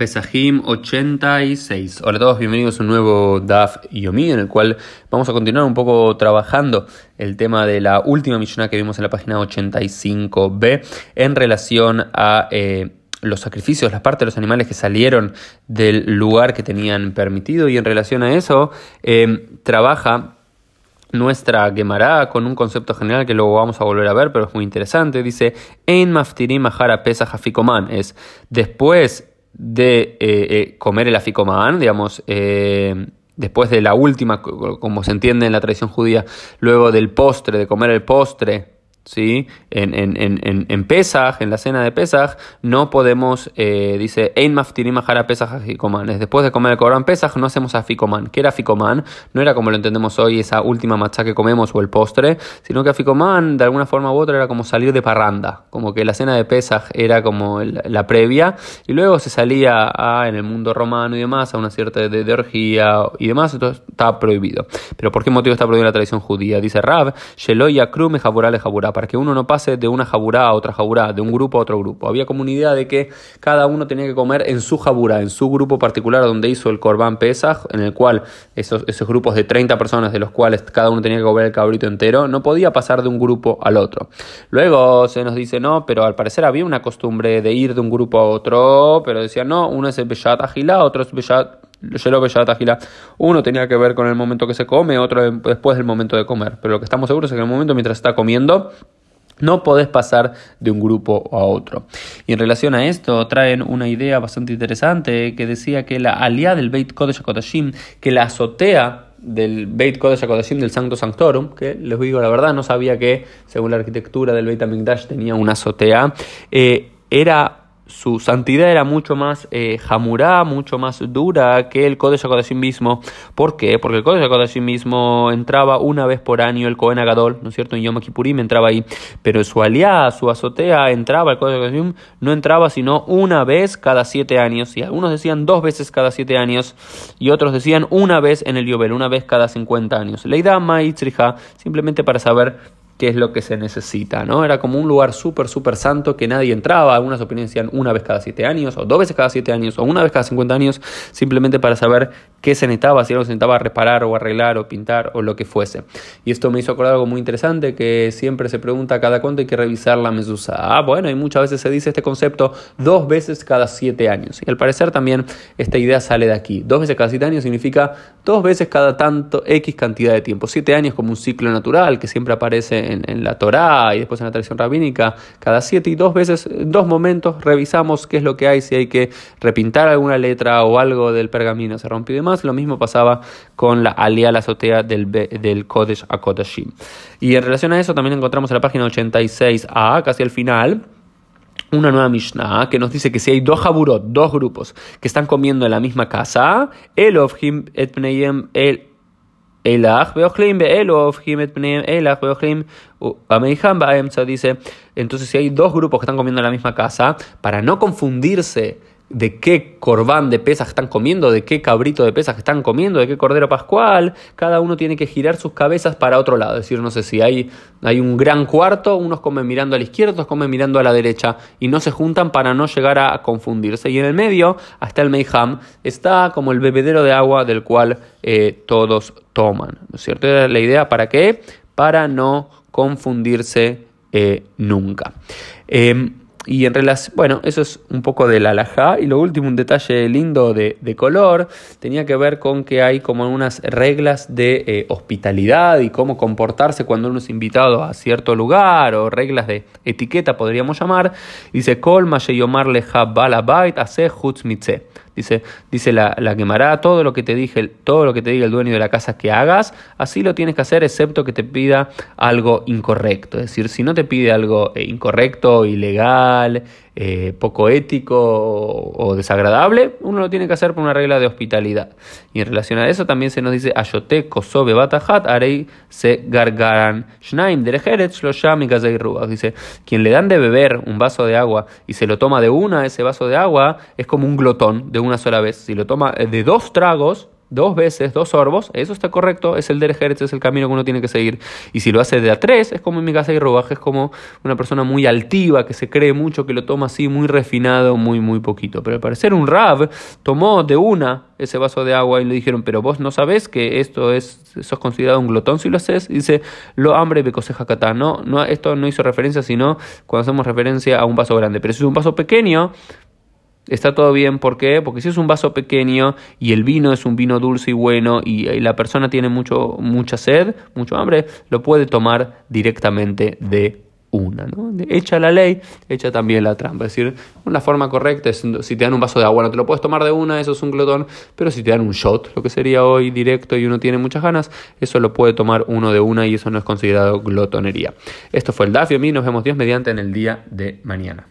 Pesajim 86. Hola a todos, bienvenidos a un nuevo DAF Yomi en el cual vamos a continuar un poco trabajando el tema de la última Mishnah que vimos en la página 85b en relación a eh, los sacrificios, las partes de los animales que salieron del lugar que tenían permitido y en relación a eso eh, trabaja nuestra Gemara con un concepto general que luego vamos a volver a ver, pero es muy interesante. Dice, Ein maftirim mahara pesach es después de eh, eh, comer el aficomán, digamos, eh, después de la última, como se entiende en la tradición judía, luego del postre, de comer el postre, ¿sí? En, en, en, en Pesaj, en la cena de Pesaj, no podemos, eh, dice, Ein maftirim a Pesaj. Después de comer el Corán Pesaj, no hacemos aficoman. ¿Qué era aficoman? No era como lo entendemos hoy, esa última matzá que comemos o el postre, sino que aficoman, de alguna forma u otra, era como salir de parranda. Como que la cena de Pesaj era como la previa, y luego se salía en el mundo romano y demás, a una cierta de, de orgía y demás, entonces está prohibido. Pero ¿por qué motivo está prohibido la tradición judía? Dice Rab, Sheloya Krume Jaburale Jaburá para que uno no pase de una jaburá a otra jaburá, de un grupo a otro grupo. Había idea de que cada uno tenía que comer en su jaburá, en su grupo particular donde hizo el Corban Pesaj, en el cual esos, grupos de 30 personas, de los cuales cada uno tenía que comer el cabrito entero, no podía pasar de un grupo al otro. Luego se nos dice, no, pero al parecer había una costumbre de ir de un grupo a otro, pero decían, no, uno es el Beshat Agilá, otro es Beshat uno tenía que ver con el momento que se come, otro después del momento de comer. Pero lo que estamos seguros es que en el momento mientras está comiendo, no podés pasar de un grupo a otro. Y en relación a esto, traen una idea bastante interesante que decía que la aliada del Beit Kodesh HaKodashim, que la azotea del Beit Kodesh HaKodashim del Sancto Sanctorum, que les digo la verdad, no sabía que según la arquitectura del Beit HaMikdash tenía una azotea, eh, era su santidad era mucho más eh, jamurá, mucho más dura que el Kodesh HaKodashim mismo. ¿Por qué? Porque el Kodesh HaKodashim mismo entraba una vez por año, el Kohen Agadol, ¿no es cierto? En Yom Kippurim entraba ahí, pero su aliá, su azotea, entraba, el Kodesh HaKodashim no entraba sino una vez cada siete años, y algunos decían dos veces cada siete años, y otros decían una vez en el Yobel, una vez cada cincuenta años. Leida Maitzriha, simplemente para saber qué es lo que se necesita, ¿no? Era como un lugar súper, súper santo que nadie entraba, algunas opiniones decían una vez cada siete años, o dos veces cada siete años, o una vez cada cincuenta años, simplemente para saber qué se necesitaba, si algo se necesitaba reparar o arreglar o pintar o lo que fuese. Y esto me hizo acordar algo muy interesante que siempre se pregunta cada cuánto hay que revisar la mesusa. Ah, bueno, y muchas veces se dice este concepto dos veces cada siete años. Y al parecer también esta idea sale de aquí. Dos veces cada siete años significa dos veces cada tanto X cantidad de tiempo. Siete años como un ciclo natural que siempre aparece en, la Torá y después en la tradición rabínica, cada siete y dos veces, dos momentos, revisamos qué es lo que hay, si hay que repintar alguna letra o algo del pergamino se rompió y demás. Lo mismo pasaba con la alia, la azotea del, del Kodesh Akodashim. Y en relación a eso también encontramos en la página 86a, casi al final, una nueva Mishnah que nos dice que si hay dos jaburot, dos grupos que están comiendo en la misma casa, el him et el dice, entonces si hay dos grupos que están comiendo en la misma casa, para no confundirse de qué corbán de pesas están comiendo, de qué cabrito de pesas están comiendo, de qué cordero pascual, cada uno tiene que girar sus cabezas para otro lado. Es decir, no sé si hay, hay un gran cuarto, unos comen mirando a la izquierda, otros comen mirando a la derecha, y no se juntan para no llegar a confundirse. Y en el medio, hasta el Meiham, está como el bebedero de agua del cual eh, todos toman. ¿No es cierto? la idea para qué? Para no confundirse eh, nunca. Em, y en relación, bueno, eso es un poco de la alajá. Y lo último, un detalle lindo de, color, tenía que ver con que hay como unas reglas de eh, hospitalidad y cómo comportarse cuando uno es invitado a cierto lugar, o reglas de etiqueta, podríamos llamar. Dice, Kol Yomar Leja Balabait Ase Mitze. Dice, dice la, la quemará, todo lo que te dije, todo lo que te diga el dueño de la casa que hagas, así lo tienes que hacer, excepto que te pida algo incorrecto. Es decir, si no te pide algo incorrecto, ilegal, eh, poco ético o, desagradable, uno lo tiene que hacer por una regla de hospitalidad. Y en relación a eso también se nos dice Ayote kosobe batahat arei se gargaran shnaim Dice, quien le dan de beber un vaso de agua y se lo toma de una ese vaso de agua, es como un glotón de una sola vez. Si lo toma de dos tragos, dos veces, dos sorbos, eso está correcto, es el derech es el camino que uno tiene que seguir. Y si lo hace de a tres, es como en mi casa y robaje, es como una persona muy altiva, que se cree mucho, que lo toma así, muy refinado, muy, muy poquito. Pero al parecer un rab tomó de una ese vaso de agua y le dijeron, pero vos no sabés que esto es, sos considerado un glotón si lo haces. dice, lo hambre me coseja catá. No, no, esto no hizo referencia, sino cuando hacemos referencia a un vaso grande. Pero si es un vaso pequeño, está todo bien. ¿Por qué? Porque si es un vaso pequeño y el vino es un vino dulce y bueno y, la persona tiene mucho, mucha sed, mucho hambre, lo puede tomar directamente de una. ¿no? Echa la ley, echa también la trampa. Es decir, una forma correcta es si te dan un vaso de agua, no te lo puedes tomar de una, eso es un glotón, pero si te dan un shot, lo que sería hoy directo y uno tiene muchas ganas, eso lo puede tomar uno de una y eso no es considerado glotonería. Esto fue el DAF y mí nos vemos Dios mediante en el día de mañana.